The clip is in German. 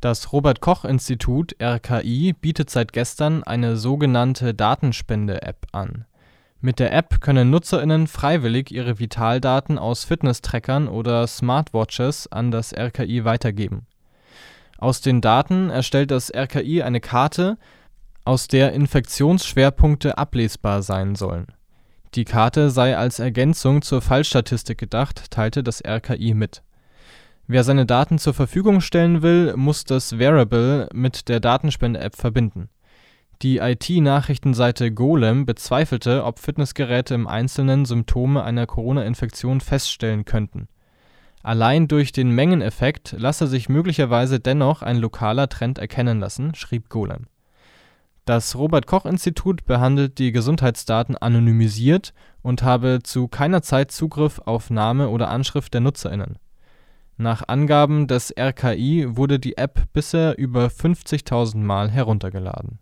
Das Robert-Koch-Institut (RKI) bietet seit gestern eine so genannte Datenspende-App an. Mit der App können NutzerInnen freiwillig ihre Vitaldaten aus Fitness-Trackern oder Smartwatches an das RKI weitergeben. Aus den Daten erstellt das RKI eine Karte, aus der Infektionsschwerpunkte ablesbar sein sollen. Die Karte sei als Ergänzung zur Fallstatistik gedacht, teilte das RKI mit. Wer seine Daten zur Verfügung stellen will, muss das Wearable mit der Datenspende-App verbinden. Die IT-Nachrichtenseite Golem bezweifelte, ob Fitnessgeräte im Einzelnen Symptome einer Corona-Infektion feststellen könnten. Allein durch den Mengeneffekt lasse sich möglicherweise dennoch ein lokaler Trend erkennen lassen, schrieb Golem. Das Robert-Koch-Institut behandelt die Gesundheitsdaten anonymisiert und habe zu keiner Zeit Zugriff auf Name oder Anschrift der NutzerInnen. Nach Angaben des RKI wurde die App bisher über 50.000 Mal heruntergeladen